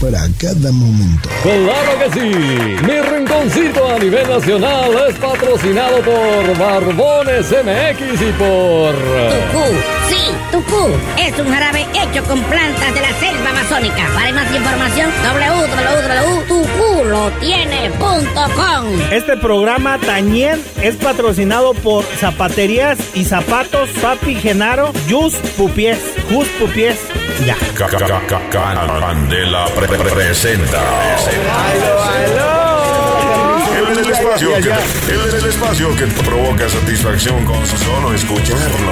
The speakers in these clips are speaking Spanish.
para cada momento. Claro que sí. Mi rinconcito a nivel nacional es patrocinado por Barbones MX y por. Tucú, sí, Tucú. Es un jarabe hecho con plantas de la selva amazónica. Para más información, www.tuculotiene.com. Este programa también es patrocinado por Zapaterías y Zapatos Papi Genaro, Jus Pupies, Jus Pupies, ya. Candela pre- pre- presenta. Espacio que, él es el espacio que provoca satisfacción con su solo escucharlo.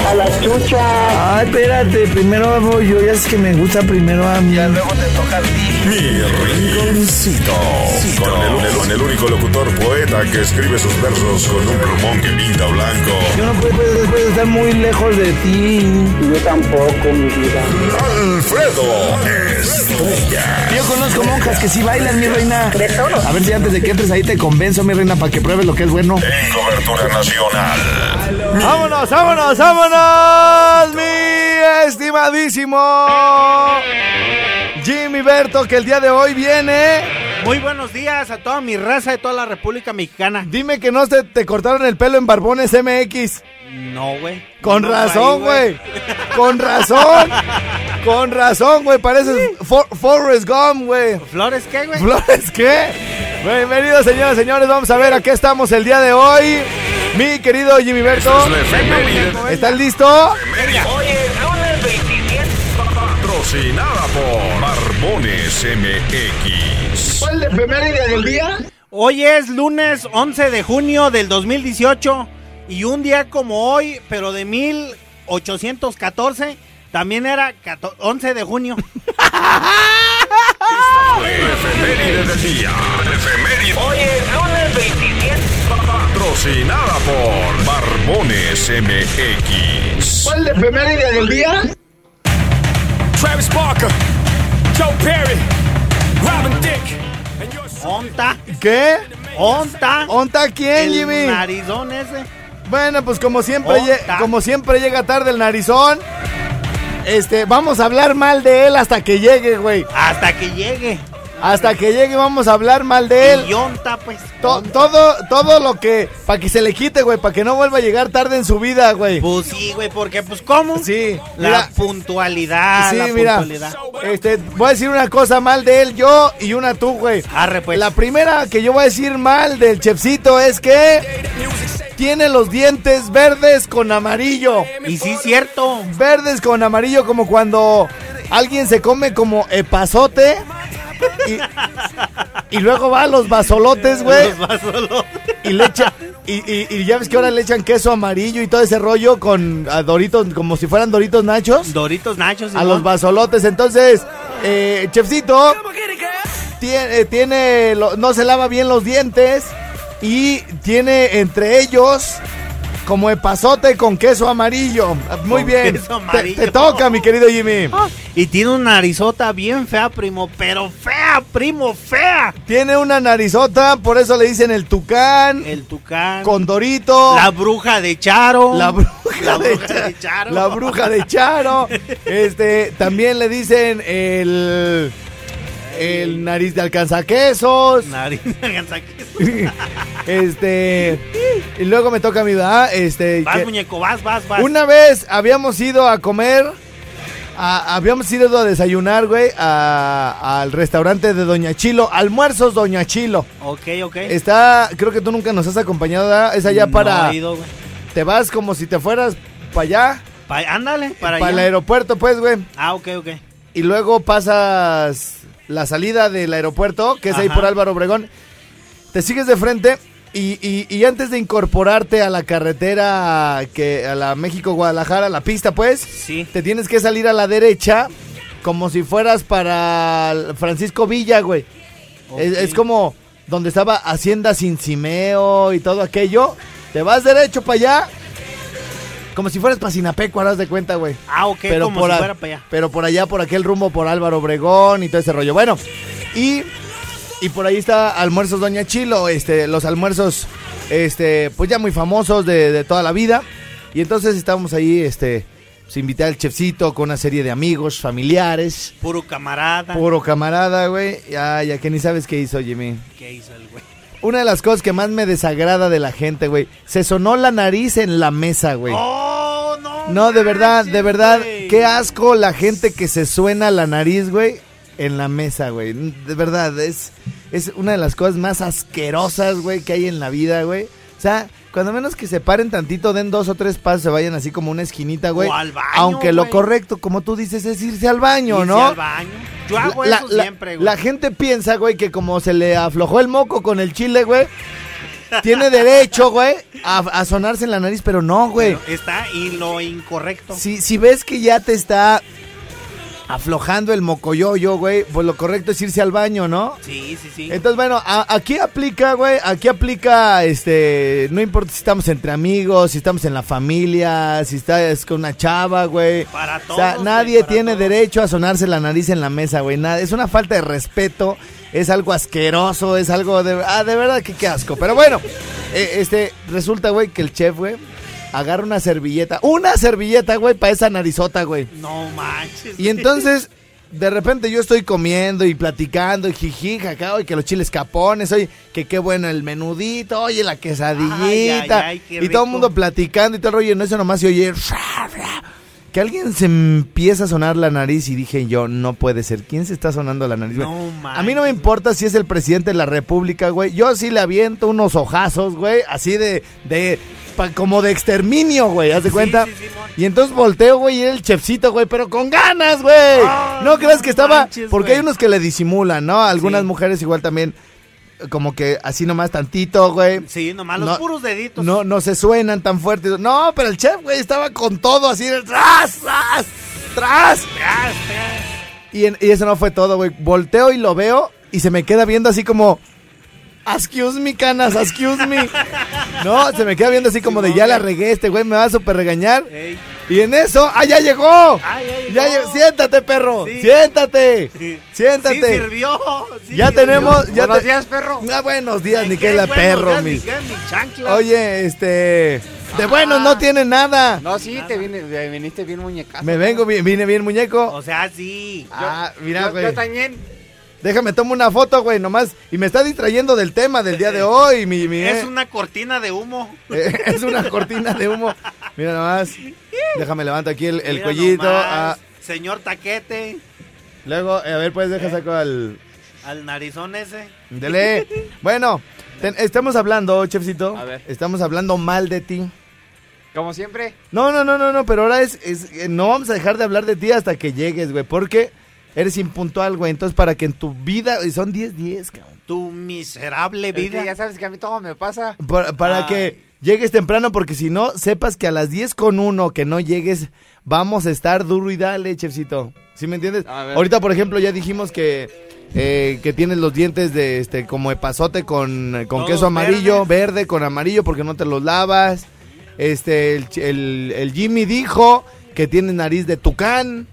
Ay, espérate, primero voy yo, ya es que me gusta primero a mí. Mi rinconcito. Con el, el- el único locutor poeta que escribe sus versos con un plumón que pinta blanco. Yo no puedo, puedo- puedo estar muy lejos de ti. Yo tampoco, mi vida. Alfredo Estrella. Yo conozco monjas que sí bailan, mi reina. A ver si antes de que entres ahí te convenzo, mi reina, para que pruebes lo que es bueno. En cobertura nacional. ¡Vámonos, vámonos, vámonos! Mi estimadísimo Jimmy Berto, que el día de hoy viene. Muy buenos días a toda mi raza de toda la República Mexicana. Dime que no te, te cortaron el pelo en Barbones MX. No, güey. Con No, razón, güey. Con razón. Con razón, güey. Pareces For- Forrest Gump, güey. ¿Flores qué, güey? ¿Flores qué? Bienvenidos, señoras y señores. Vamos a ver a qué estamos el día de hoy. Mi querido Jimmy Berto. Es la efeméride. ¿Estás listo? Patrocinada por Barbones MX. ¿Cuál es la efeméride del día? Hoy es lunes 11 de junio del 2018 y un día como hoy, pero de 1814, también era 14 11 de junio. Efeméride del día. Hoy es lunes 27. Patrocinada por Barbones MX. ¿Cuál es la efeméride del día? Travis Barker, Joe Perry, Robin yours. ¿Onta? ¿Qué? ¿Onta? ¿Onta quién, El Jimmy? narizón ese. Bueno, pues como siempre, como siempre llega tarde el narizón. Este, vamos a hablar mal de él hasta que llegue, güey. Hasta que llegue. Hasta que llegue vamos a hablar mal de él. Y onta, pues. To- todo, todo lo que, para que se le quite, güey, para que no vuelva a llegar tarde en su vida, güey. Pues sí, güey, porque pues ¿cómo? Sí, La mira, puntualidad, sí, la mira, puntualidad. este, voy a decir una cosa mal de él, yo y una tú, güey. Arre, pues. La primera que yo voy a decir mal del chefcito es que tiene los dientes verdes con amarillo. Y sí, cierto. Verdes con amarillo como cuando alguien se come como epazote y, y luego va a los basolotes, güey. Los vasos- Y le echa, y, y- y ya ves que ahora le echan queso amarillo y todo ese rollo con a doritos, como si fueran doritos nachos. Doritos nachos. A los basolotes. Entonces, eh, chefcito tiene, tiene lo- no se lava bien los dientes y tiene entre ellos como epazote con queso amarillo. Muy Con bien. queso amarillo. Te, toca, mi querido Jimmy. Y tiene una narizota bien fea, primo. Pero fea, primo, fea. Tiene una narizota, por eso le dicen el tucán, El tucán. con dorito. La bruja de Charo. La bruja, La de, bruja de Charo. La bruja de Charo. Este, también le dicen el. El nariz de alcanzaquesos. Nariz de gansaqueso. Este. Y luego me toca a mi edad. Este. Vas, que muñeco, vas, vas, vas. una vez habíamos ido a comer a- habíamos ido a desayunar, güey, al restaurante de Doña Chilo. Almuerzos Doña Chilo. Ok, ok. Está, creo que tú nunca nos has acompañado, ¿verdad? Es allá No para... he ido, güey. Te vas como si te fueras para allá, Pa- ándale, para para el allá. aeropuerto, pues, güey. Ah, ok, ok. Y luego pasas la salida del aeropuerto, que es ahí por Álvaro Obregón. Te sigues de frente y, y- y antes de incorporarte a la carretera, que a la México-Guadalajara, la pista, pues, Sí. te tienes que salir a la derecha como si fueras para Francisco Villa, güey. Es como donde estaba Hacienda Cincimeo y todo aquello. Te vas derecho para allá. Como si fueras para Sinapecuaro, haz de cuenta, güey. Ah, ok, Pero como por, si fuera para allá. pero por allá, por aquel rumbo, por Álvaro Obregón y todo ese rollo. Bueno, y, y por ahí está Almuerzos Doña Chilo, este, los almuerzos, este, pues ya muy famosos de, de toda la vida. Y entonces estábamos ahí, este, pues invité al chefcito con una serie de amigos, familiares, Puro camarada. puro camarada, güey. Ya, ya que ni sabes qué hizo, Jimmy. ¿Qué hizo el güey? Una de las cosas que más me desagrada de la gente, güey, se sonó la nariz en la mesa, güey. ¡Oh, no! No, de verdad, de verdad, qué asco la gente que se suena la nariz, güey, en la mesa, güey. De verdad, es, es una de las cosas más asquerosas, güey, que hay en la vida, güey. O sea, cuando menos que se paren tantito, den dos o tres pasos, se vayan así como una esquinita, güey. O al baño, Aunque lo güey. correcto, como tú dices, es irse al baño, Irse ¿no? al baño. Yo hago La- eso la- siempre, güey. La gente piensa, güey, que como se le aflojó el moco con el chile, güey, tiene derecho, güey, a, a sonarse en la nariz, pero no, güey. Está y lo incorrecto. Si, si ves que ya te está aflojando el mocoyoyo, güey, pues lo correcto es irse al baño, ¿no? Sí, sí, sí. Entonces, bueno, a- aquí aplica, güey, aquí aplica, este, no importa si estamos entre amigos, si estamos en la familia, si estás con una chava, güey. Para O todos. sea, güey, nadie para tiene todos. derecho a sonarse la nariz en la mesa, güey. Nada, es una falta de respeto, es algo asqueroso, es algo de... Ah, de verdad que qué asco. Pero bueno, eh, este, resulta, güey, que el chef, güey, agarra una servilleta, una servilleta, güey, para esa narizota, güey. No manches. Y entonces, de repente yo estoy comiendo y platicando y jiji, jaca, oye, que los chiles capones, oye, que qué bueno el menudito, oye, la quesadillita. Ay, ay, ay, qué y todo el mundo platicando y todo el rollo, y en eso nomás se oye que alguien se empieza a sonar la nariz y dije yo, no puede ser. ¿Quién se está sonando la nariz? No a mí no me importa si es el presidente de la república, güey. Yo sí le aviento unos ojazos, güey, así de, de, pa- como de exterminio, güey, ¿haz de cuenta? sí, y entonces volteo, güey, y era el chefcito, güey, pero con ganas, güey. No creas que estaba, manches, porque güey. hay unos que le disimulan, ¿no? Algunas mujeres igual también, como que así nomás tantito, güey. Sí, nomás los No, puros deditos. No, no se suenan tan fuertes. No, pero el chef, güey, estaba con todo así tras, tras, tras. Tras, tras. Y, en- y eso no fue todo, güey. Volteo y lo veo y se me queda viendo así como. Excuse me, canas, excuse me. No, se me queda viendo así como de ya la regué, este güey me va a super regañar. Ey. Y en eso, ¡ah, ya llegó! Ah, ya Ya llegó. Siéntate, perro. Sí. Siéntate. Sí. Siéntate. Sí sirvió. sí ya sirvió. tenemos. Ya Buenos te- días, perro. Ah, buenos días, ni que la bueno, perro, mi. Oye, este. De buenos no tiene nada. No, sí, te vine, te viniste bien muñecazo. Me vengo, bien- vine bien, muñeco. O sea, sí. Ah, mira, Yo, güey. yo también. Déjame tomo una foto, güey, nomás. Y me está distrayendo del tema del día de hoy. Mi, mi, Es eh. una cortina de humo. Eh, es una cortina de humo. Mira nomás. Déjame levanto aquí el, cuellito. ah, Señor Taquete. luego, eh, a ver, pues deja saco al. Al narizón ese. Dele. Bueno, ten- estamos hablando, chefcito. A ver. Estamos hablando mal de ti. Como siempre. No, no, no, no, no, pero ahora es, es- eh, no vamos a dejar de hablar de ti hasta que llegues, güey, porque eres impuntual, güey. Entonces, para que en tu vida, y son 10 10, cabrón. Tu miserable vida. ya sabes que a mí todo me pasa. Para, que llegues temprano, porque si no, sepas que a las 10 con uno que no llegues, vamos a estar duro y dale, chefcito. ¿Sí me entiendes? Ahorita, por ejemplo, ya dijimos que, eh, que tienes los dientes de este como epazote con, con queso amarillo, verdes. verde con amarillo porque no te los lavas. Este, el, el- el Jimmy dijo que tienes nariz de tucán.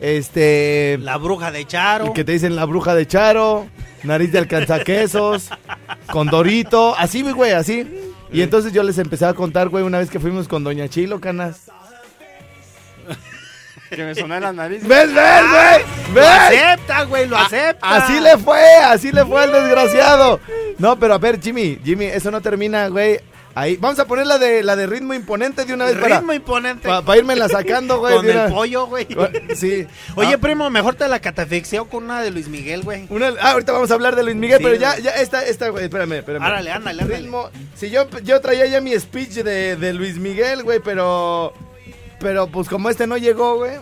Este, La bruja de Charo. que te dicen la bruja de Charo, nariz de alcanzaquesos, con Dorito, así, mi güey, así. Y entonces yo les empecé a contar, güey, una vez que fuimos con Doña Chilo, canas. Que me sonó en la nariz. ¿Ves, ves, güey? Lo ¿Ves? acepta, güey, lo acepta. Así le fue, así le fue al desgraciado. No, pero a ver, Jimmy, Jimmy, eso no termina, güey. Ahí, vamos a poner la de la de ritmo imponente de una vez para, Ritmo imponente. para irme la sacando, güey. Con de el pollo, güey. Sí. Oye, Ah, primo, mejor te la catafixeo con una de Luis Miguel, güey. una- ah, ahorita vamos a hablar de Luis Miguel, Sí, pero ya, ya, esta, esta, güey, espérame, espérame. Árale, ándale, ándale. Ritmo, si yo, yo traía ya mi speech de, de Luis Miguel, güey, pero, pero pues como este no llegó, güey,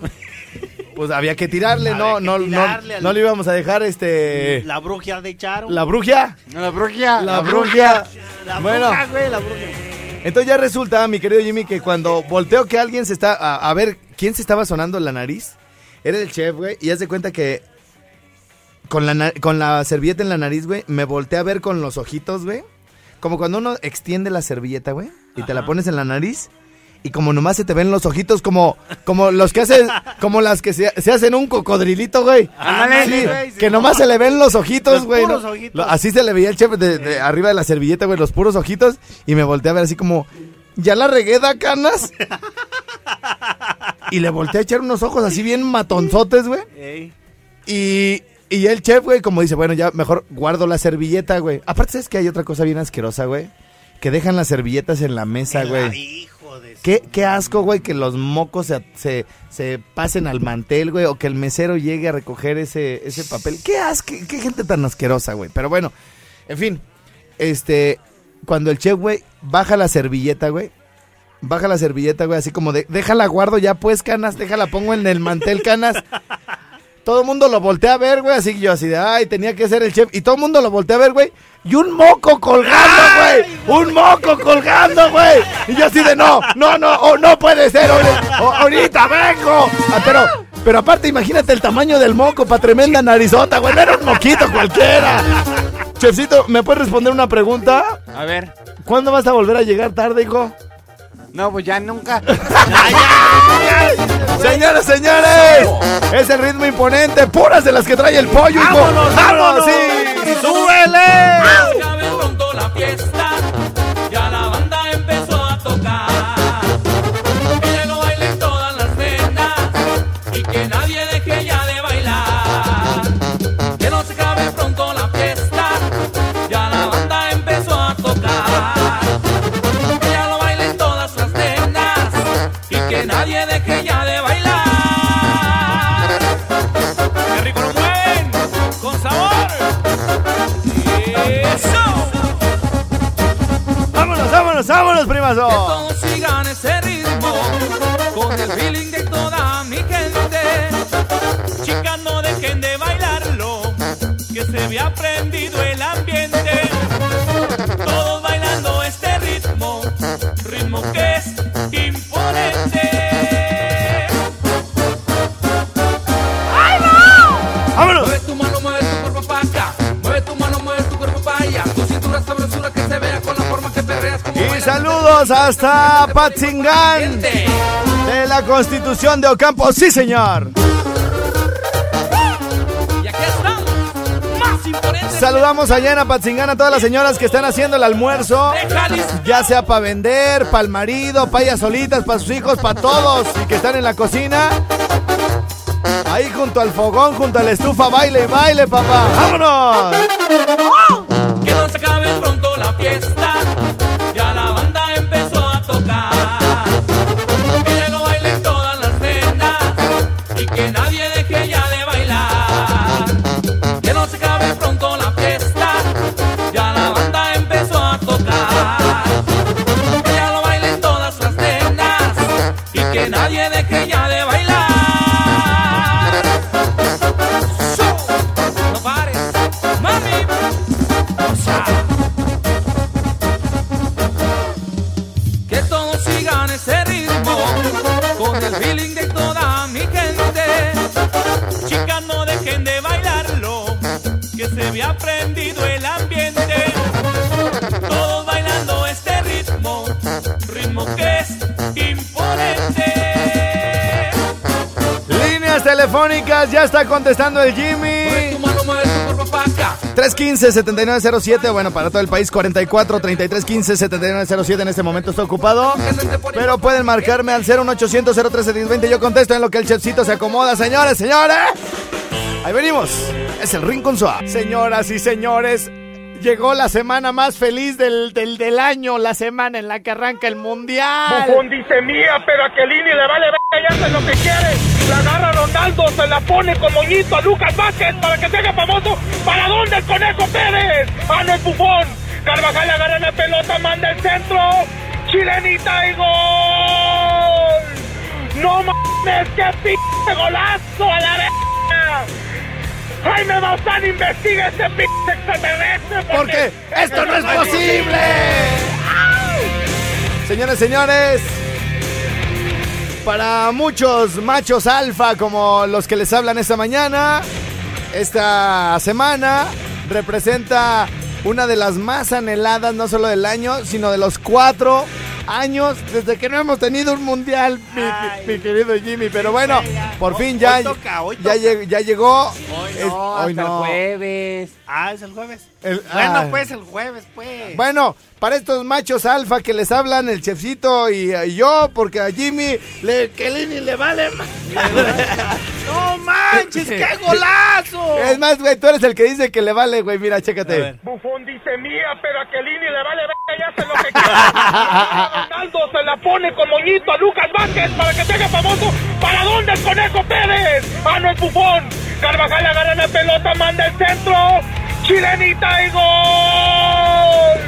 pues había que tirarle, Había no, que no, tirarle no, al- no le íbamos a dejar este, La bruja de Charo. la bruja, La bruja. la bruja. La Bueno. bruja, güey, la bruja. Entonces ya resulta, mi querido Jimmy, que cuando volteo que alguien se está, a, a ver, ¿quién se estaba sonando la nariz? Era el chef, güey, y haz de cuenta que con la, na- con la servilleta en la nariz, güey, me volteé a ver con los ojitos, güey. Como cuando uno extiende la servilleta, güey, y te la pones en la nariz. Y como nomás se te ven los ojitos, como, como los que hacen, como las que se, se hacen un cocodrilito, güey. Ándale, Sí, güey, sí, que no. nomás se le ven los ojitos, Los güey. puros ¿no? ojitos. Lo- Así se le veía el chef de, de arriba de la servilleta, güey, los puros ojitos. Y me volteé a ver así como, ¿ya la regué, da canas? y le volteé a echar unos ojos así bien matonzotes, güey. Ey. Y, y el chef, güey, como dice, bueno, ya mejor guardo la servilleta, güey. Aparte, ¿sabes que hay otra cosa bien asquerosa, güey? Que dejan las servilletas en la mesa, güey. Hijo de... Qué, qué asco, güey, que los mocos se, se, se pasen al mantel, güey, o que el mesero llegue a recoger ese, ese papel. Qué asco, qué gente tan asquerosa, güey. Pero bueno, en fin, este, cuando el chef, güey, baja la servilleta, güey, baja la servilleta, güey, así como de, déjala guardo ya pues, canas, déjala pongo en el mantel, canas. Todo el mundo lo voltea a ver, güey, así que yo así de, ay, tenía que ser el chef. Y todo el mundo lo voltea a ver, güey. Y un moco colgando, güey. Un moco colgando, güey. Y yo así de, no, no, no, oh, no puede ser. ahori- oh, ahorita vengo. Ah, pero, pero aparte, imagínate el tamaño del moco para tremenda narizota, güey. No era un moquito cualquiera. Chefcito, ¿me puedes responder una pregunta? A ver. ¿Cuándo vas a volver a llegar tarde, hijo? No, pues ya nunca. Señoras, señores, es el ritmo imponente, puras de las que trae el pollo, hijo. ¡Vámonos, vámonos! sí! ¡Súbele! La fiesta, vámonos, vámonos, Que primazo! todos sigan ese ritmo con el feeling de toda mi gente. Chicas, no dejen de bailarlo, que se ve aprendido el ambiente. Todos bailando este ritmo, ritmo que saludos hasta Patzingán de la Constitución de Ocampo. ¡Sí, señor! Saludamos allá en Apatzingán a todas las señoras que están haciendo el almuerzo. Ya sea para vender, para el marido, para ellas solitas, para sus hijos, para todos y que están en la cocina. Ahí junto al fogón, junto a la estufa, baile, baile, papá. ¡Vámonos! Telefónicas, ya está contestando el Jimmy. tu mano, mueve tu cuerpo para acá. 315-7907, bueno, para todo el país, 44-3315-7907 en este momento está ocupado. Pero pueden marcarme al 01800 013 Yo contesto en lo que el chefcito se acomoda. Señores, señores. Ahí venimos. Es el Rincón Suave. Señoras y señores, llegó la semana más feliz del, del, del año, la semana en la que arranca el mundial. Bufón dice mía, pero a Kelini le vale ver y hace lo que quiere. La agarra Ronaldo, se la pone con moñito a Lucas Vázquez para que se haga famoso. ¿Para dónde el Conejo Pérez? Ah, no es Bufón. Carvajal agarra la pelota, manda el centro. Chilenita y gol. No mames, qué pinche golazo a la verga. Jaime Maussan investiga ese pinche extraterrestre. Porque esto no es posible. Señores, señores. Para muchos machos alfa como los que les hablan esta mañana, esta semana representa una de las más anheladas, no solo del año, sino de los cuatro años desde que no hemos tenido un mundial, mi, mi- mi querido Jimmy. Pero bueno, por fin ya, hoy toca, hoy ya, toca. lleg- ya llegó. Hoy Es- no, hoy hasta el no. Jueves. Ah, es el jueves. El- bueno, ah. pues el jueves, pues. Bueno, para estos machos alfa que les hablan el chefcito y, y yo, porque a Jimmy le, Kelini le vale. ma- ¡No manches, qué golazo! Es más, güey, tú eres el que dice que le vale, güey. Mira, chécate. Bufón dice mía, pero a Kelini le vale ver y hace lo que agarra Ronaldo se la pone con moñito a Lucas Vázquez para que se haga famoso. ¿Para dónde el Conejo Pérez? Ah, no es Bufón. Carvajal agarra la pelota, manda el centro. Chilenita y gol.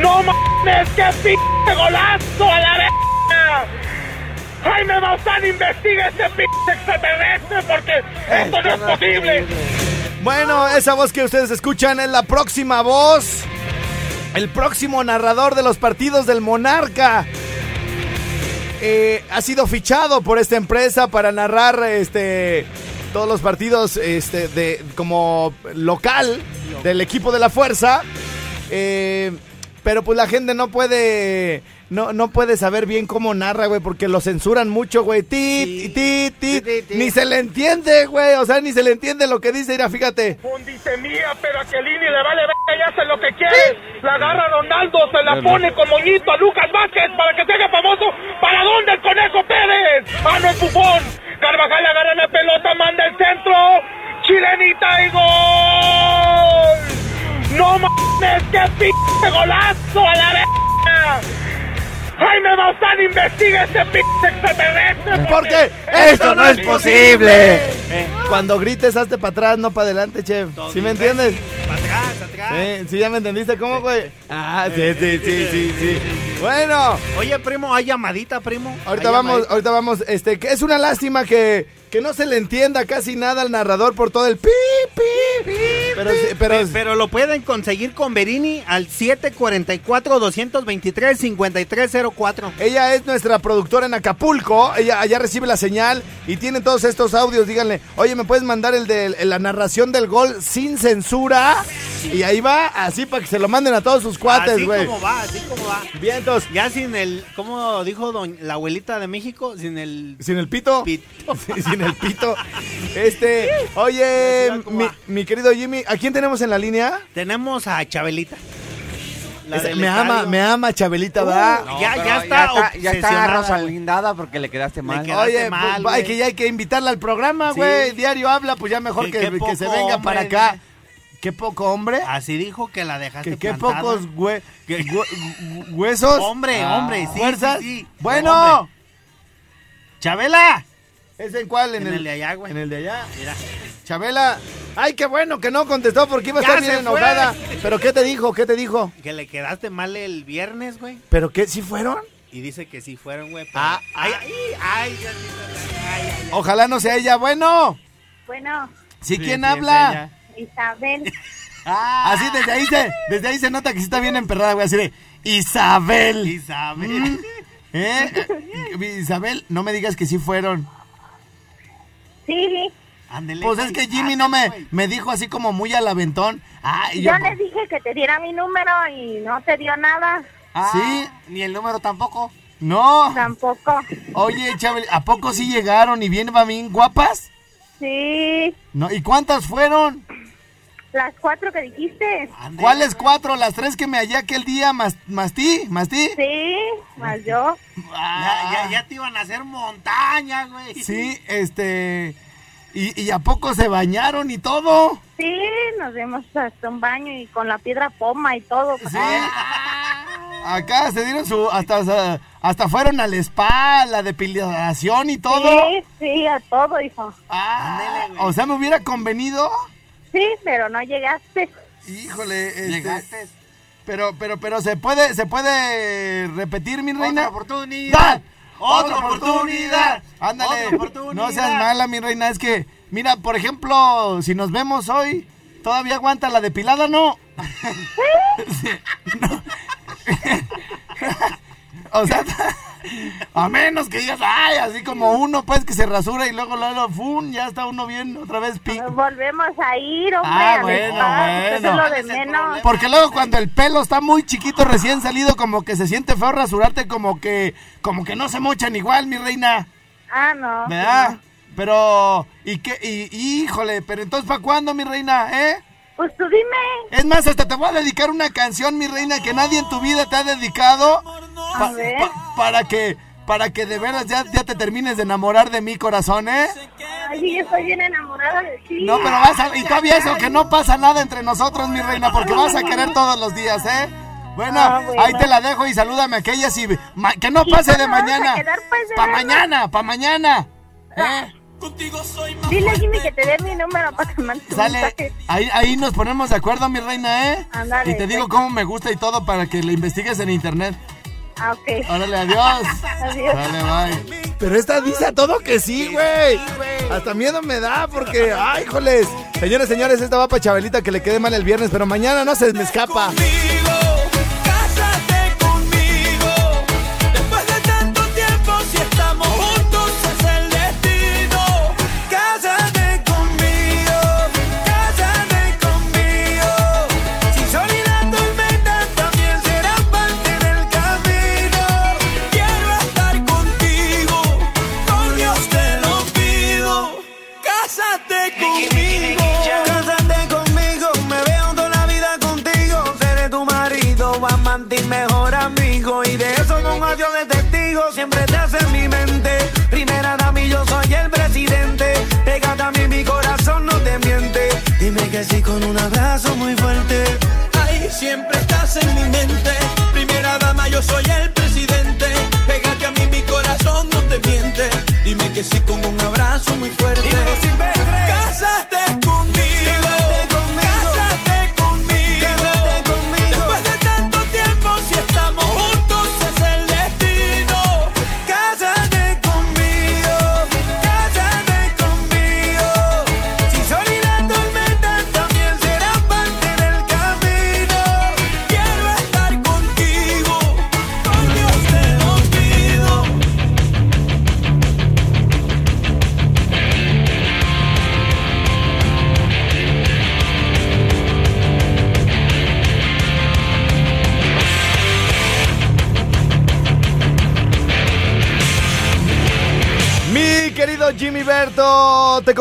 No mames, qué pinche golazo a la verga. Jaime Maussan investiga ese pinche extraterrestre porque esto no es posible. Bueno, esa voz que ustedes escuchan es la próxima voz. El próximo narrador de los partidos del Monarca. Eh, ha sido fichado por esta empresa para narrar este todos los partidos este, de como local del equipo de la fuerza. Eh, pero pues la gente no puede no, no puede saber bien cómo narra, güey, porque lo censuran mucho, güey. Tit, tit, tit. Ni se le entiende, güey. O sea, ni se le entiende lo que dice. Mira, fíjate. Bufón dice mía, pero a Kelini le vale ver y hace lo que quiere. La agarra Ronaldo, se la pone con moñito a Lucas Vázquez para que se haga famoso. ¿Para dónde el Conejo Pérez? Ah, no es Bufón. Carvajal agarra la pelota, manda el centro. Chilenita y gol. No mames, qué pinche golazo a la verga. Jaime Maussan investiga ese pinche extraterrestre Porque esto no es posible. Cuando grites, hazte para atrás, no para adelante, chef. ¿Sí me entiendes? Para atrás, atrás. Sí, sí, ya me entendiste cómo, güey. Ah, sí, sí, sí, sí, sí. Bueno, Oye, primo, ¿hay llamadita, primo? ahorita ¿Hay vamos, llamadita? ahorita vamos, este, que es una lástima que, que no se le entienda casi nada al narrador por todo el pi, pi, pi. Pero, pero, Pe- pero lo pueden conseguir con Verini al 744-223-5304. Ella es nuestra productora en Acapulco. Ella allá recibe la señal y tiene todos estos audios. Díganle, oye, ¿me puedes mandar el de la narración del gol sin censura? Y ahí va, así para que se lo manden a todos sus cuates, así güey. como va, así como va. Vientos. Ya sin el, ¿cómo dijo doñ- la abuelita de México? Sin el Sin el pito. sin el pito. Este, oye, Así mi, mi querido Jimmy, ¿a quién tenemos en la línea? Tenemos a Chabelita. Me ama, me ama Chabelita, Uh, ¿verdad? ya, pero ya está, Ya está. Rosalindada porque le quedaste mal. quedaste Oye, mal, pues, hay güey. que ya hay que invitarla al programa, Sí. güey. Diario habla, pues ya mejor Que- que, se venga hombre, para acá. Qué poco hombre. Así dijo que la dejaste Que qué plantada. pocos hue- Que- hue- huesos. Hombre, Ah. hombre, sí, Fuerzas. sí, sí. Bueno. Hombre. Chabela. ¿Es en cuál? En, En el de allá, güey. En el de allá. Mira. Chabela. Ay, qué bueno que no contestó porque iba a estar bien fue. enojada. ¿Pero qué te dijo? ¿Qué te dijo? Que le quedaste mal el viernes, güey. ¿Pero qué? ¿Sí fueron? Y dice que sí fueron, güey. pero- Ah, ay, ay, ay, Dios mío, ay, ay, ay. Ojalá no sea ella. Bueno. Bueno, ¿Sí, Sí, quién sí, habla? Isabel. Así desde ahí se, desde ahí se nota que sí está bien emperrada, güey. Así de Isabel. Isabel. Mm. ¿Eh? Isabel, no me digas que sí fueron. Sí, Ándele, Pues es que Jimmy Ah, no me, me dijo así como muy al aventón. Ah, y yo yo, le dije que te diera mi número y no te dio nada. ¿Sí? Ni el número tampoco. No. Tampoco. Oye, Chabel, ¿a poco sí llegaron y bien, va bien guapas? Sí, No, ¿y cuántas fueron? Las cuatro que dijiste. ¿Cuáles cuatro? ¿Las tres que me hallé aquel día más, más ti? ¿Más ti? Sí, más yo. Ya, ya, ya te iban a hacer montaña, güey. Sí, este... ¿Y, y a poco se bañaron y todo? Sí, nos dimos hasta un baño y con la piedra poma y todo. Sí. Acá se dieron su. Hasta, hasta fueron al spa, la depilación y todo. Sí, sí, a todo, hijo. Ah, o sea, me hubiera convenido. Sí, pero no llegaste. Híjole, este, Pero, pero, pero se puede, se puede repetir, mi reina. Otra oportunidad. Otra oportunidad. Ándale. Otra oportunidad. No seas mala, mi reina. Es que, mira, por ejemplo, si nos vemos hoy, ¿todavía aguanta la depilada, no? Sí, no. o sea, a menos que digas, ay, así como uno, pues, que se rasura y luego, luego, ¡fum! Ya está uno bien, otra vez pico. Volvemos a ir, hombre. Ah, bueno, spa, bueno. Eso es lo de menos. Porque luego cuando el pelo está muy chiquito recién salido, como que se siente feo rasurarte, como que, como que no se mochan igual, mi reina. Ah, no. ¿Verdad? Pero, ¿y qué? Y, híjole, pero entonces, ¿para cuándo, mi reina, eh? Pues tú dime. Es más, hasta te voy a dedicar una canción, mi reina, que nadie en tu vida te ha dedicado. Pa- pa- para que, para que de veras ya, ya te termines de enamorar de mi corazón, ¿eh? Ay, yo estoy bien enamorada de ti. No, pero vas a... Y todavía eso, que no pasa nada entre nosotros, mi reina, porque vas a querer todos los días, ¿eh? Bueno, Ah, bueno. ahí te la dejo y salúdame a aquellas y... ma- que no ¿Y pase de vamos a mañana. pues, de Pa' mañana, pa' mañana. ¿Eh? Dile a Jimmy que te dé mi número para que me mande un Sale, ahí, ahí nos ponemos de acuerdo, mi reina, ¿eh? Y te digo pues. cómo me gusta y todo para que lo investigues en internet. Ah, ok. Órale, adiós. Adiós. Dale, bye. Pero esta dice a todo que sí, güey. Hasta miedo me da porque, ay, híjoles. Señores, señores, esta va para Chabelita que le quede mal el viernes, pero mañana no se me escapa.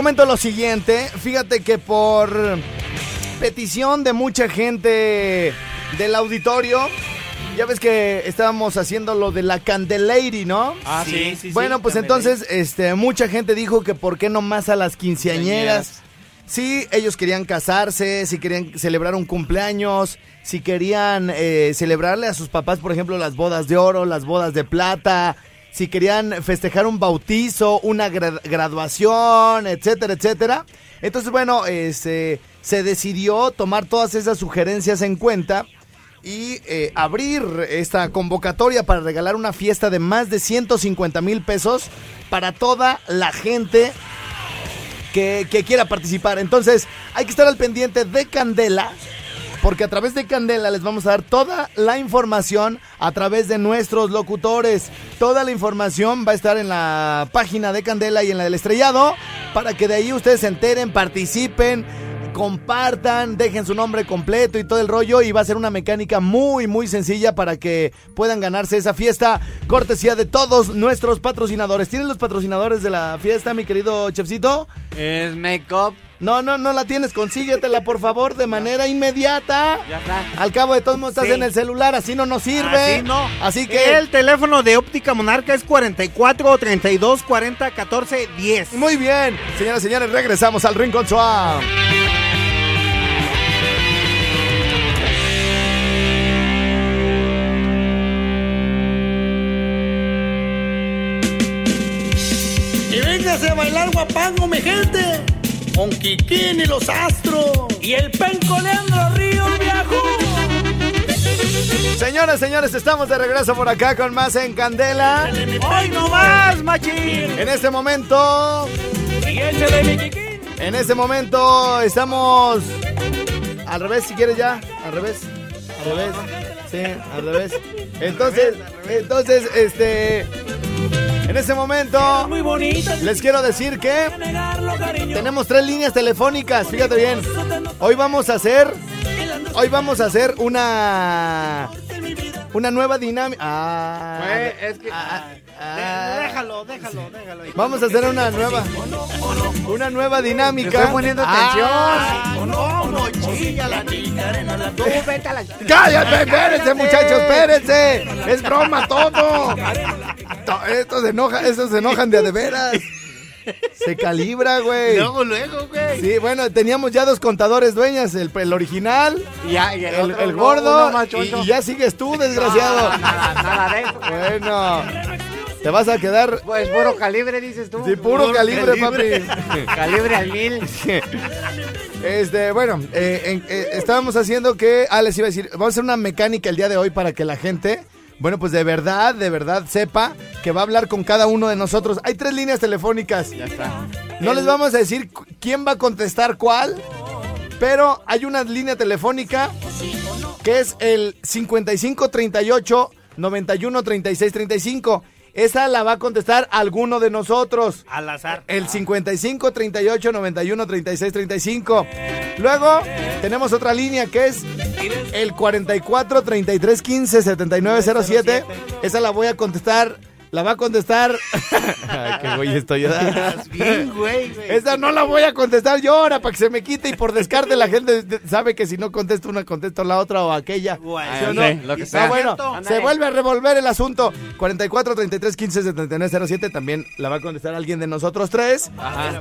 Comento lo siguiente. Fíjate que por petición de mucha gente del auditorio, ya ves que estábamos haciendo lo de la Candelady, ¿no? Ah, sí, sí, sí, Bueno, pues Candelady. entonces, este, mucha gente dijo que por qué no más a las quinceañeras. Sí, ellos querían casarse, si querían celebrar un cumpleaños, si querían eh, celebrarle a sus papás, por ejemplo, las bodas de oro, las bodas de plata, si querían festejar un bautizo, una gra- graduación, etcétera, etcétera. Entonces, bueno, este, se decidió tomar todas esas sugerencias en cuenta y eh, abrir esta convocatoria para regalar una fiesta de más de 150 mil pesos para toda la gente que, que quiera participar. Entonces, hay que estar al pendiente de Candela. Porque a través de Candela les vamos a dar toda la información a través de nuestros locutores. Toda la información va a estar en la página de Candela y en la del estrellado para que de ahí ustedes se enteren, participen, compartan, dejen su nombre completo y todo el rollo y va a ser una mecánica muy muy sencilla para que puedan ganarse esa fiesta cortesía de todos nuestros patrocinadores. ¿Tienen los patrocinadores de la fiesta, mi querido chefcito? Es Makeup No, no, no la tienes, consíguetela por favor de manera inmediata. Ya está. Al cabo de todos modos estás Sí. en el celular, así no nos sirve. Así no. Así que El teléfono de Óptica Monarca es 44 32 40 14 10. Muy bien, señoras y señores, regresamos al Rincón Swap. Y véngase a bailar guapango, mi gente. Con Kikín y los astros. Y el penco Leandro Río viejo. Señoras, señores, estamos de regreso por acá con más en Candela. ¡Hoy no más, machín! En este momento, Y échale mi Kikín. en este momento estamos al revés, si quieres ya, al revés, al revés, sí, al revés. Entonces, entonces, este, en este momento Muy bonita. les quiero decir que tenemos tres líneas telefónicas. Fíjate bien, hoy vamos a hacer, hoy vamos a hacer una, una nueva dinámica. Ah, Güey, es que. ah, Déjalo, déjalo, déjalo. ahí. Vamos a hacer una nueva, una nueva dinámica. Estoy poniendo Ah, No, no, mochilla la. Tú vete a la. ¡Cállate, espérense, muchachos, espérense! ¡Es broma todo! To- Estos se enojan, estos se enojan de a de veras. Se calibra, güey. Luego, luego, güey. Sí, bueno, teníamos ya dos contadores dueñas, el, el original, Y ya, y el, el, otro el no, gordo, y, ya sigues tú, desgraciado. Nada, nada de eso. Bueno, te vas a quedar Pues puro calibre, dices tú. sí, puro, Puro calibre, calibre. papi. Calibre al mil. Este, bueno, eh, eh, estábamos haciendo que, ah, les iba a decir, vamos a hacer una mecánica el día de hoy para que la gente, bueno, pues de verdad, de verdad sepa que va a hablar con cada uno de nosotros. Hay tres líneas telefónicas. Ya está. No les vamos a decir quién va a contestar cuál, pero hay una línea telefónica que es el 5538 91 36 35. Esa la va a contestar alguno de nosotros. Al azar. El 55 38 91 36 35. Luego tenemos otra línea que es el 44 33 15 79 07. Esa la voy a contestar. La va a contestar. Ay, qué güey estoy. bien, güey, güey. Esa no la voy a contestar yo ahora para que se me quite y por descarte la gente sabe que si no contesto una, contesto la otra o aquella. Guay. ¿Sí o no? sí, lo que sea. bueno, se vuelve a revolver el asunto. 44 33 15 79 07 también la va a contestar alguien de nosotros tres. Ajá.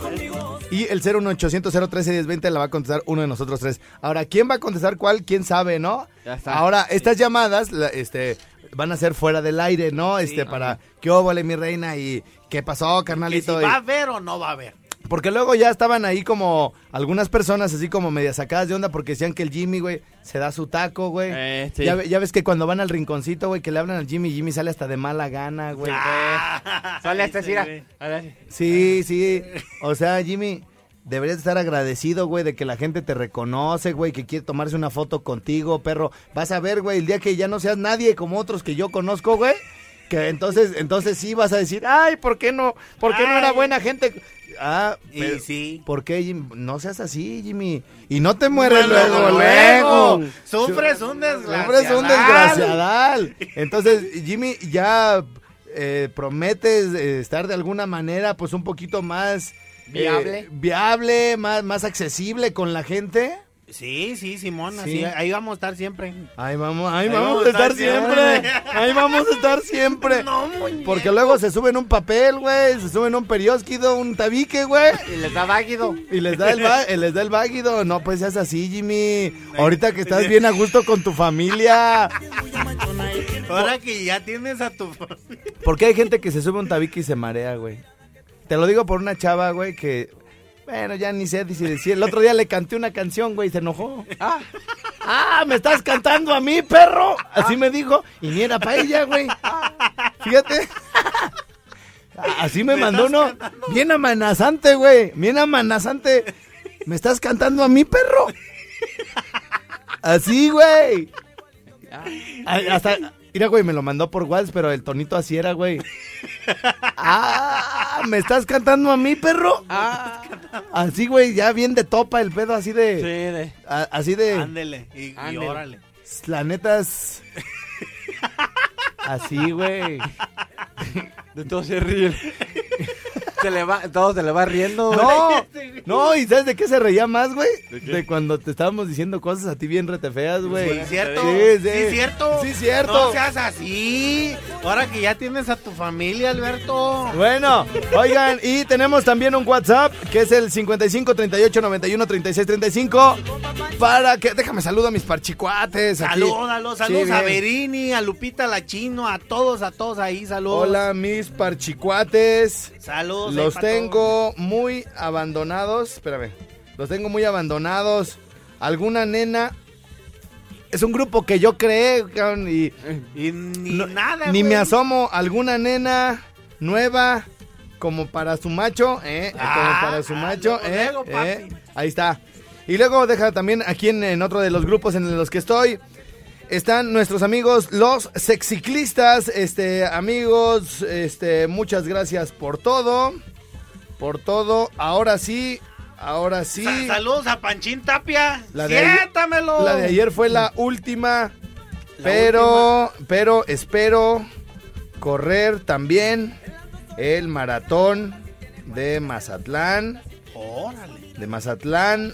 Y el 01800 013 1020 la va a contestar uno de nosotros tres. Ahora, ¿quién va a contestar cuál? ¿Quién sabe, no? Ya está. Ahora, estas llamadas, la- este, van a ser fuera del aire, ¿no? Este, para qué óvole, mi reina, y qué pasó, Que si carnalito. Y- va a haber o no va a haber. porque luego ya estaban ahí como algunas personas así como media sacadas de onda porque decían que el Jimmy, güey, se da su taco, güey. Eh, sí. ya, ve- ya ves que cuando van al rinconcito, güey, que le hablan al Jimmy, Jimmy sale hasta de mala gana, güey. Sale hasta así. Sí, sí. O sea, Jimmy, deberías estar agradecido, güey, de que la gente te reconoce, güey, que quiere tomarse una foto contigo, perro. Vas a ver, güey, el día que ya no seas nadie como otros que yo conozco, güey. Que entonces, entonces sí vas a decir, ay, ¿por qué no? ¿Por qué no era buena gente? Ah, Y sí. ¿Por qué, Jimmy? No seas así, Jimmy. Y no te mueres Luego, luego, luego. luego. Sufres un desgraciado. Sufres un desgraciadal. Entonces, Jimmy, ya eh, prometes eh, estar de alguna manera, pues un poquito más eh, Viable. viable, más, más accesible con la gente. Sí, sí, Simón, Sí. así, ahí vamos a estar siempre. Ahí vamos, ahí vamos a estar siempre. Ahí vamos a estar siempre. No, muñeco. Porque luego se suben un papel, güey, se suben un periódico, un tabique, güey. Y les da váguido. Y les da el va- les da el váguido. No, pues seas así, Jimmy. Ahorita que estás bien a gusto con tu familia. Ahora que ya tienes a tu... Porque hay gente que se sube un tabique y se marea, güey. Te lo digo por una chava, güey, que... Bueno, ya ni sé si decir. El otro día le canté una canción, güey, y se enojó. Ah, ah, me estás cantando a mí, perro. Así me dijo. Y ni era para ella, güey. Fíjate. Así me, Me mandó uno. Bien amenazante, güey. Bien amenazante. ¿Me estás cantando a mí, perro? Así, güey. A- Hasta, mira, güey, me lo mandó por WhatsApp, pero el tonito así era, güey. Ah, ¿me estás cantando a mí, perro? Ah, Así, güey, ya bien de topa el pedo, así sí, de... de. a- así de... Ándele, y, y órale. La neta es... Así, güey. De todo se ríe. Se le va, todo se le va riendo. No, No, ¿y sabes de qué se reía más, güey? De, cuando te estábamos diciendo cosas a ti bien retefeas, güey. Sí, cierto. Sí, sí. Sí, cierto. Sí, cierto. No seas así. Ahora que ya tienes a tu familia, Alberto. Bueno, oigan, y tenemos también un WhatsApp que es el 55 38 91 36 35 para que déjame saludo a mis parchicuates. aquí. Salúdalos, saludos Sí, a bien. Verini, a Lupita la Chino, a todos, a todos ahí, saludos. Hola, mis parchicuates. Saludos. Los tengo muy abandonados. Espérame. Los tengo muy abandonados. ¿Alguna nena? Es un grupo que yo creé, cabrón, y Y ni No, nada, ni güey. me asomo. ¿Alguna nena nueva como para su macho? ¿eh? Ah, como para su ah, macho, luego, ¿eh? luego, ¿eh? Ahí está. Y luego deja también aquí en, en otro de los grupos en los que estoy. Están nuestros amigos los sexiclistas, este amigos, este muchas gracias por todo, por todo. Ahora sí, ahora sí. Sa- saludos a Panchín Tapia. La de ayer- Siéntamelo. La de ayer fue la última, pero, pero espero correr también el maratón de Mazatlán, Órale. de Mazatlán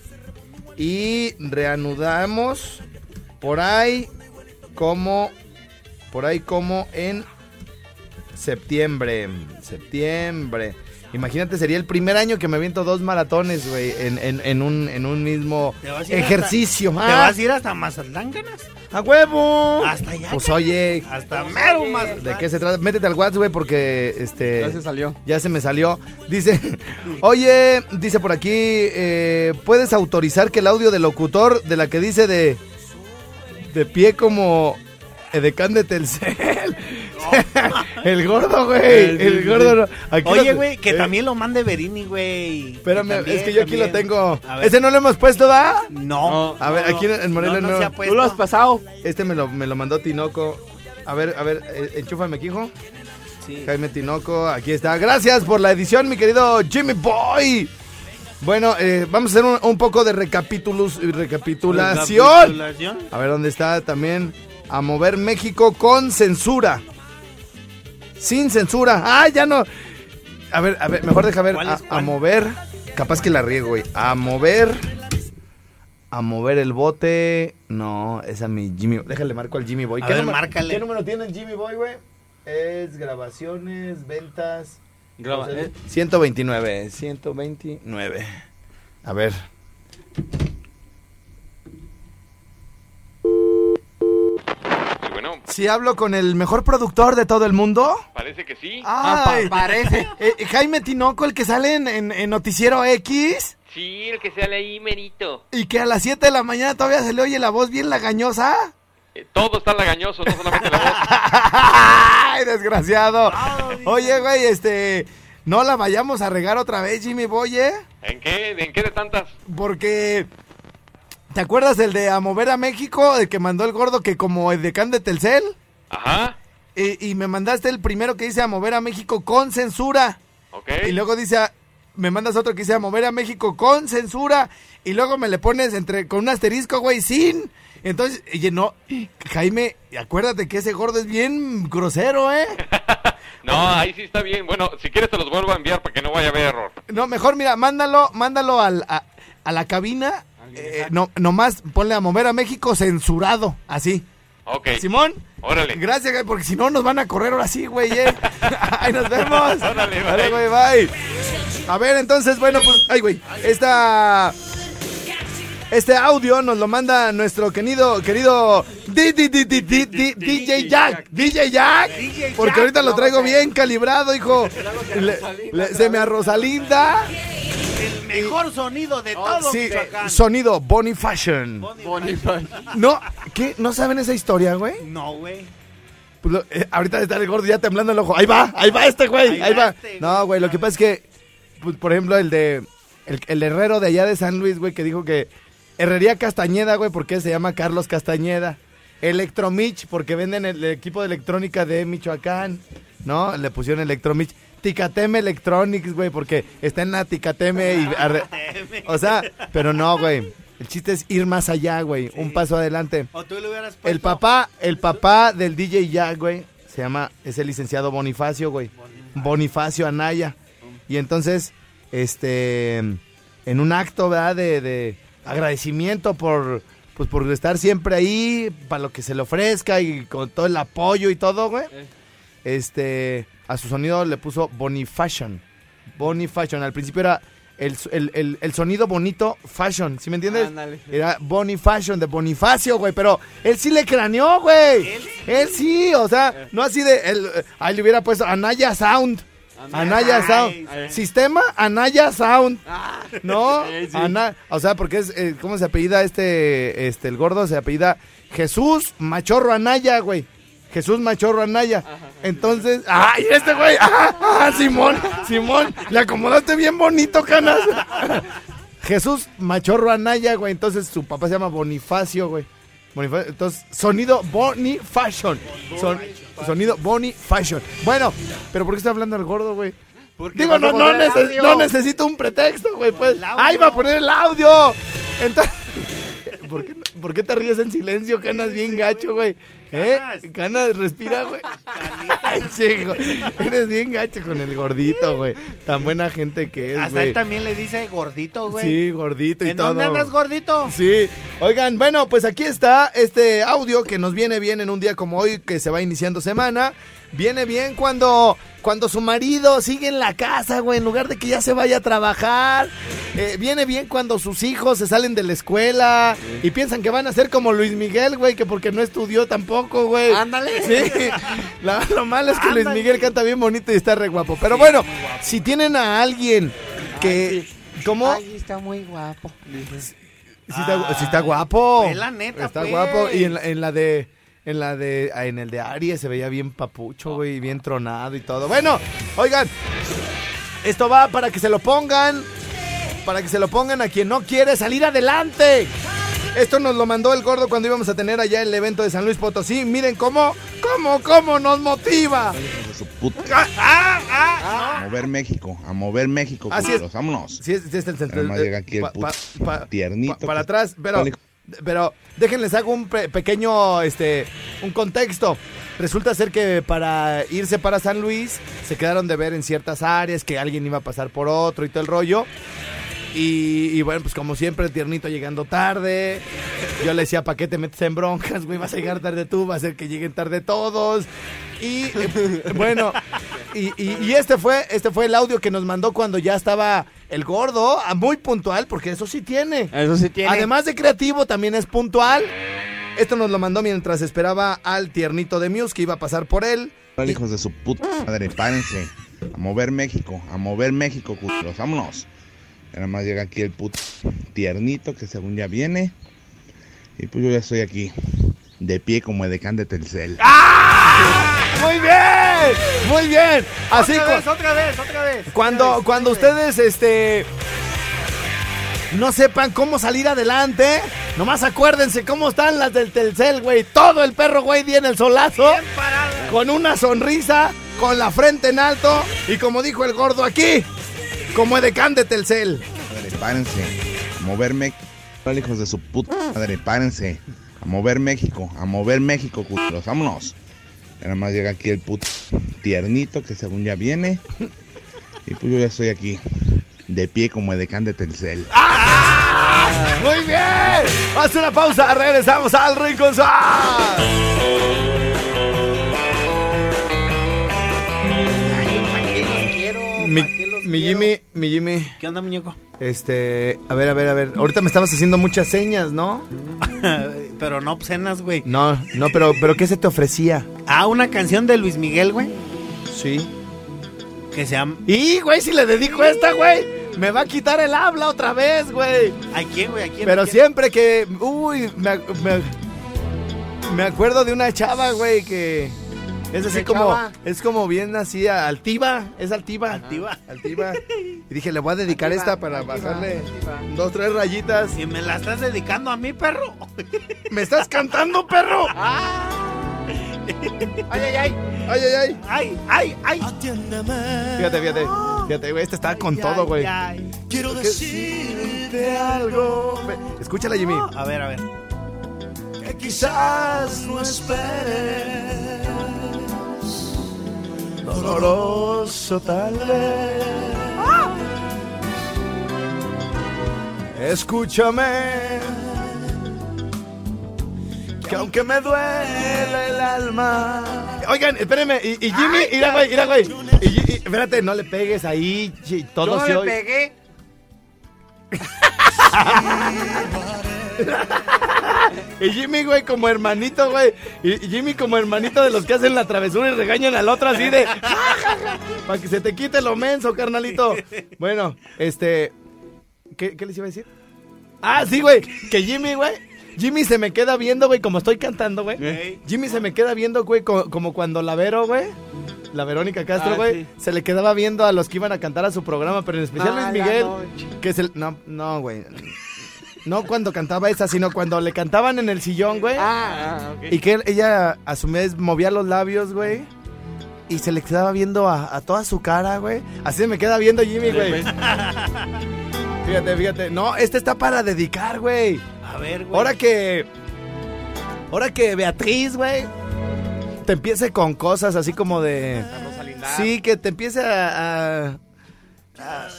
y reanudamos por ahí como, por ahí como en septiembre, septiembre. Imagínate, sería el primer año que me aviento dos maratones, güey, en, en- en un, en un mismo ¿Te vas a ir ejercicio. hasta- Ah, ¿Te vas a ir hasta Mazatlán, ganas? ¡A huevo! Hasta allá. Pues oye, Hasta mero Mazatlán. ¿de qué se trata? Métete al WhatsApp, güey, porque este. Ya se salió. Ya se me salió. Dice, oye, dice por aquí, eh, ¿puedes autorizar que el audio del locutor de la que dice de. De pie como. Edecán de Telcel? el gordo, güey. El gordo. no. Aquí Oye, güey, que eh, también lo mande Verini, güey. Espérame, también, es que yo aquí lo tengo. A ver. ¿Ese no lo hemos puesto, va? No. A ver, no, aquí en- Morelia no, no. no se ha puesto. ¿Tú lo has pasado? Este me lo, me lo mandó Tinoco. A ver, a ver, eh, enchúfame aquí, hijo. Sí. Jaime Tinoco, aquí está. Gracias por la edición, mi querido Jimmy Boy. Bueno, eh, vamos a hacer un, un poco de recapitulus, recapitulación. Recapitulación. A ver dónde está también. A mover México con censura. Sin censura. Ah, ya no. A ver, a ver, mejor deja ver. ¿Cuál A, mover. Capaz que la riego, güey. A mover. A mover el bote. No, es a mi Jimmy. Déjale marco al Jimmy Boy. A ¿Qué ver, número- márcale. ¿Qué número tiene el Jimmy Boy, güey? Es grabaciones, ventas. Graba- eh. 129. 129. A ver. Bueno, Si hablo con el mejor productor de todo el mundo. parece que sí. Ay, parece. Jaime Tinoco, el que sale en, en- en Noticiero X. Sí, el que sale ahí, merito. Y que a las 7 de la mañana todavía se le oye la voz bien lagañosa. Eh, todo está lagañoso, no solamente la voz. ¡Ay, desgraciado! Oye, güey, este. No la vayamos a regar otra vez, Jimmy Boy, ¿eh? ¿En qué? ¿En qué de tantas? Porque. ¿Te acuerdas el de A Mover a México? El que mandó el gordo que como el decán de Telcel. Ajá, Y, y me mandaste el primero que dice A Mover a México con censura. ok. Y luego dice, a- me mandas otro que dice a mover a México con censura. Y luego me le pones entre con un asterisco, güey, sin. Entonces, no, Jaime, acuérdate que ese gordo es bien grosero, ¿eh? No, ahí sí está bien. Bueno, si quieres te los vuelvo a enviar para que no vaya a haber error. No, mejor mira, mándalo, mándalo al, a, a la cabina. eh, no, nomás ponle a mover a México censurado, así. Ok. Simón. Órale. Gracias, güey, porque si no nos van a correr ahora sí, güey, eh. Ahí nos vemos. Órale, Vale, bye. güey, bye. A ver, entonces, bueno, pues, ay, güey, esta... Este audio nos lo manda nuestro querido, querido DJ Jack, DJ Jack, porque ahorita lo traigo bien calibrado, hijo. Le- le- se me arrosalinda. El mejor sonido de todo Sí, Michoacán. sonido Bonnie Fashion. No, ¿qué? ¿No saben esa historia, güey? No, güey. Pues lo- eh, ahorita está el gordo ya temblando el ojo. Ahí va, ahí va este güey, Ahí ahí va va. este, No, güey, lo que pasa es que, pues, por ejemplo, el de, el, el herrero de allá de San Luis, güey, que dijo que Herrería Castañeda, güey, porque se llama Carlos Castañeda. Electromich, porque venden el, equipo de electrónica de Michoacán, ¿no? Le pusieron Electromich. Ticateme Electronics, güey, porque está en la Ticateme y... o sea, pero no, güey. El chiste es ir más allá, güey. Un paso adelante. O tú le hubieras puesto. El papá, el papá del DJ Jack, güey, se llama, es el licenciado Bonifacio, güey. Bonifacio Anaya. Y entonces, este, en un acto, ¿verdad? De, de agradecimiento por, pues, por estar siempre ahí, para lo que se le ofrezca y con todo el apoyo y todo, güey. Este, a su sonido le puso Bonifashion. Bonifashion. Al principio era el, el- el- el sonido bonito fashion, ¿sí me entiendes? Ándale. Era Bonifashion de Bonifacio, güey, pero él sí le craneó, güey. Él sí, o sea, no así de, él, eh, ahí le hubiera puesto Anaya Sound. Anaya Sound. Sistema Anaya Sound. ¿No? Sí. Ana- o sea, porque es, eh, ¿cómo se apellida este, este, el gordo? Se apellida Jesús Machorro Anaya, güey. Jesús Machorro Anaya. Entonces, ¡ay, este güey! ¡Ah, ah, Simón! Simón, le acomodaste bien bonito, canas. Jesús Machorro Anaya, güey. Entonces su papá se llama Bonifacio, güey. Bonifacio. Entonces, sonido Bonifashion. Son, sonido Bonifashion. Bueno, pero ¿por qué está hablando el gordo, güey? Digo, no, no, neces- no necesito un pretexto, güey. Pues, ¡ay, va a poner el audio! Entonces, ¿por qué, por qué te ríes en silencio, Canas? Bien gacho, güey. ¿Eh? Canas, respira, güey. Güey. Eres bien gacho con el gordito, güey. Tan buena gente que es, Hasta güey. él también le dice gordito, güey. Sí, gordito y ¿En todo. dónde andas, gordito? Sí. Oigan, bueno, pues aquí está este audio que nos viene bien en un día como hoy que se va iniciando semana. Viene bien cuando, cuando su marido sigue en la casa, güey, en lugar de que ya se vaya a trabajar. Eh, viene bien cuando sus hijos se salen de la escuela y piensan que van a ser como Luis Miguel, güey, que porque no estudió tampoco, güey. Ándale. Sí. La- lo malo es que Luis Miguel canta bien bonito y está re guapo. Pero bueno, si tienen a alguien que... ¿Cómo? Ay, está muy guapo. Sí está, sí está guapo. pues, la neta, Está pues. guapo. Y en la, en la de. En la de. En el de Aries se veía bien papucho, güey. Bien tronado y todo. Bueno, oigan. Esto va para que se lo pongan. Para que se lo pongan a quien no quiere salir adelante. Esto nos lo mandó el gordo cuando íbamos a tener allá el evento de San Luis Potosí. Miren cómo, cómo, cómo nos motiva. Puta. ¡Ah, ah! A mover México, a mover México, Así es. vámonos. Sí, es, sí, es el llega aquí el pa- puto pa- tiernito. pa- para atrás, pero, pero déjenles hago un pe- pequeño, este, un contexto. Resulta ser que para irse para San Luis se quedaron de ver en ciertas áreas que alguien iba a pasar por otro y todo el rollo. Y, y bueno, pues como siempre, tiernito llegando tarde. Yo le decía, ¿para qué te metes en broncas, güey? Vas a llegar tarde tú, va a ser que lleguen tarde todos. Y eh, bueno, y, y- y este fue este fue el audio que nos mandó cuando ya estaba el gordo, muy puntual, porque eso sí tiene. Eso sí tiene. Además de creativo, también es puntual. Esto nos lo mandó mientras esperaba al tiernito de Muse que iba a pasar por él. Hijos de su puta madre, párense. A mover México, a mover México, culeros, vámonos. Nada más llega aquí el puto tiernito que según ya viene. Y pues yo ya estoy aquí, de pie como edecán de Telcel. Muy bien, muy bien. Así otra cu- vez, otra vez, otra vez. Cuando, cuando ustedes, este, no sepan cómo salir adelante, nomás acuérdense cómo están las del Telcel, güey. Todo el perro, güey, tiene el solazo, con una sonrisa, con la frente en alto, y como dijo el gordo aquí, como edecán de Telcel. Madre, párense. A mover México. Hijos de su puta madre, párense. A mover México, a mover México, culeros, vámonos. Nada más llega aquí el puto tiernito que según ya viene. Y pues yo ya estoy aquí, de pie como edecán de Telcel. Muy bien. Haz una pausa, regresamos al Rincón Mi, mi Jimmy, mi Jimmy. ¿Qué onda, muñeco? Este, a ver, a ver, a ver. Ahorita me estabas haciendo muchas señas, ¿no? Pero no obscenas, güey. No, no, pero, pero ¿qué se te ofrecía? Ah, una canción de Luis Miguel, güey. Sí. Que se llama. Y, güey, si le dedico esta, güey, me va a quitar el habla otra vez, güey. ¿A quién, güey? ¿A quién? Pero ¿A quién? siempre que, uy, me, me, me acuerdo de una chava, güey, que es así ¿Qué como, chava? es como bien así altiva, es altiva. Altiva. Altiva. Y dije, le voy a dedicar Altiva, esta para altiva, bajarle altiva. dos, tres rayitas. ¿Y me la estás dedicando a mí, perro? ¿Me estás cantando, perro? ¡Ay, ay, ay! ¡Ay, ay, ay! ¡Ay, ay, ay! Fíjate, fíjate. Fíjate, güey, este está con todo, güey. Quiero decirte algo. Escúchala, Jimmy. A ver, a ver. que quizás no esperes. Doloroso tal vez. escúchame. Que aunque me duele el alma. Oigan, espérenme. Y, y Jimmy, mira, güey, mira, güey. Y, y- espérate, no le pegues ahí. chi- Todo Yo se le pegué. Y Jimmy, güey, como hermanito, güey. Y Jimmy como hermanito de los que hacen la travesura y regañan al otro así de... Para que se te quite lo menso, carnalito. Bueno, este... ¿Qué, qué les iba a decir? Ah, sí, güey. Que Jimmy, güey. Jimmy se me queda viendo, güey, como estoy cantando, güey. Jimmy se me queda viendo, güey, co- como, cuando la Vero, güey. La Verónica Castro, Ah, güey, sí. se le quedaba viendo a los que iban a cantar a su programa, pero en especial Ah, Luis Miguel, que es el... No, no, güey. No cuando cantaba esa, sino cuando le cantaban en el sillón, güey. Ah, ah, ok. Y que ella a su vez movía los labios, güey. Y se le quedaba viendo a, a toda su cara, güey. Así se me queda viendo Jimmy, güey. Fíjate, fíjate. No, este está para dedicar, güey. A ver, güey. Ahora que. Ahora que Beatriz, güey. Te empiece con cosas así como de. Sí, que te empiece a. a-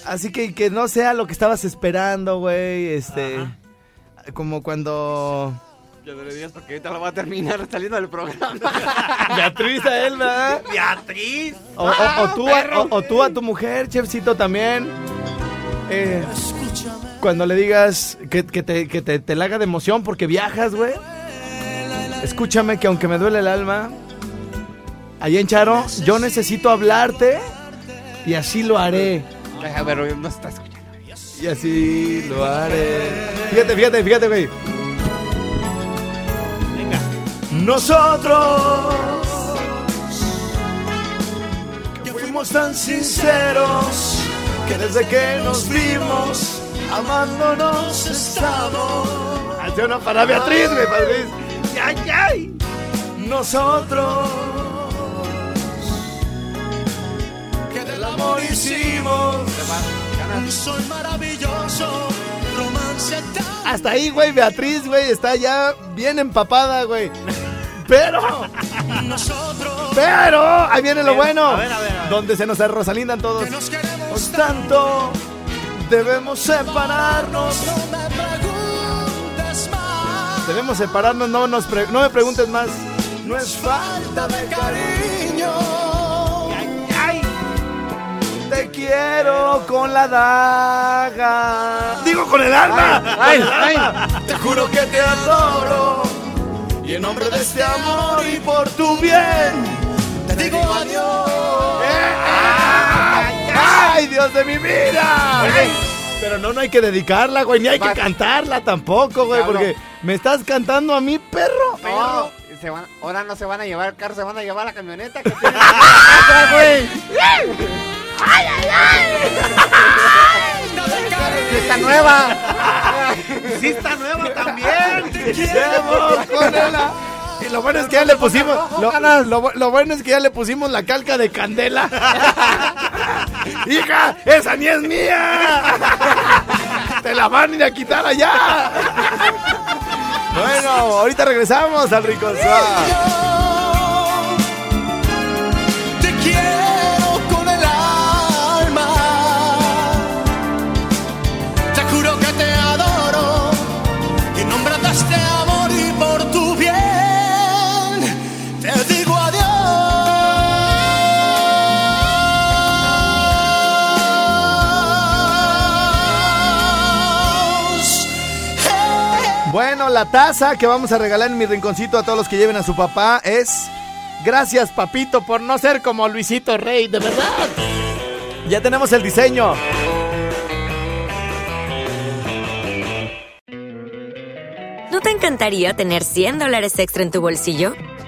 así que, que no sea lo que estabas esperando, güey. Este. Como cuando. Ya no le digas porque ahorita lo va a terminar saliendo del programa. Beatriz a él, ¿verdad? Beatriz. O, o- o tú a, o- o tú a tu mujer, chefcito, también. Eh, cuando le digas que, que te, que te, te la haga de emoción porque viajas, güey. Escúchame que aunque me duele el alma, allá en Charo, yo necesito hablarte y así lo haré. Deja ver, no está escuchando. Y así lo haré. Fíjate, fíjate, fíjate, güey. Nosotros que fuimos tan sinceros que desde que nos vimos amándonos estamos. Hace una para Beatriz, güey, Beatriz. ¡Ay, ay! Nosotros amor hicimos sol maravilloso, romance Hasta ahí, güey, Beatriz, güey, está ya bien empapada, güey. Pero, pero, ahí viene lo bueno. A ver, a ver, a ver. Donde se nos arrosalindan todos. nos queremos tanto, debemos separarnos. Debemos separarnos, no, nos pre- no me preguntes más. No es falta de cariño. Te quiero con la daga. Digo con el alma. Ay, con el ay. Te juro que te adoro. Y en nombre de este amor y por tu bien, te digo adiós. ¡Ay, Dios de mi vida! Pero no, no hay que dedicarla, güey, ni hay que cantarla tampoco, güey, porque me estás cantando a mí, perro. No, se van- ahora no se van a llevar el carro, se van a llevar la camioneta que tiene atrás, güey. Sí Está nueva. Sí está nueva también. Con ella. Y lo bueno es que ya le pusimos. Lo, lo bu- lo bueno es que ya le pusimos la calca de candela. ¡Hija! ¡Esa ni es mía! ¡Te la van a ir a quitar allá! Bueno, ahorita regresamos al Rico la taza que vamos a regalar en mi rinconcito a todos los que lleven a su papá es. Gracias, papito, por no ser como Luisito Rey, de verdad. Ya tenemos el diseño. ¿No te encantaría tener 100 dólares extra en tu bolsillo?